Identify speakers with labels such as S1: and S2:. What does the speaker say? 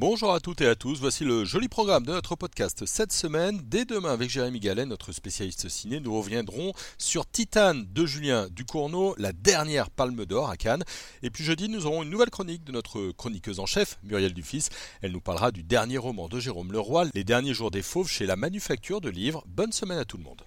S1: Bonjour à toutes et à tous, voici le joli programme de notre podcast cette semaine. Dès demain avec Jérémy Gallet, notre spécialiste ciné, nous reviendrons sur Titane de Julien Ducournau, la dernière palme d'or à Cannes. Et puis jeudi, nous aurons une nouvelle chronique de notre chroniqueuse en chef, Muriel Dufis. Elle nous parlera du dernier roman de Jérôme Leroy, Les derniers jours des fauves chez la manufacture de livres. Bonne semaine à tout le monde.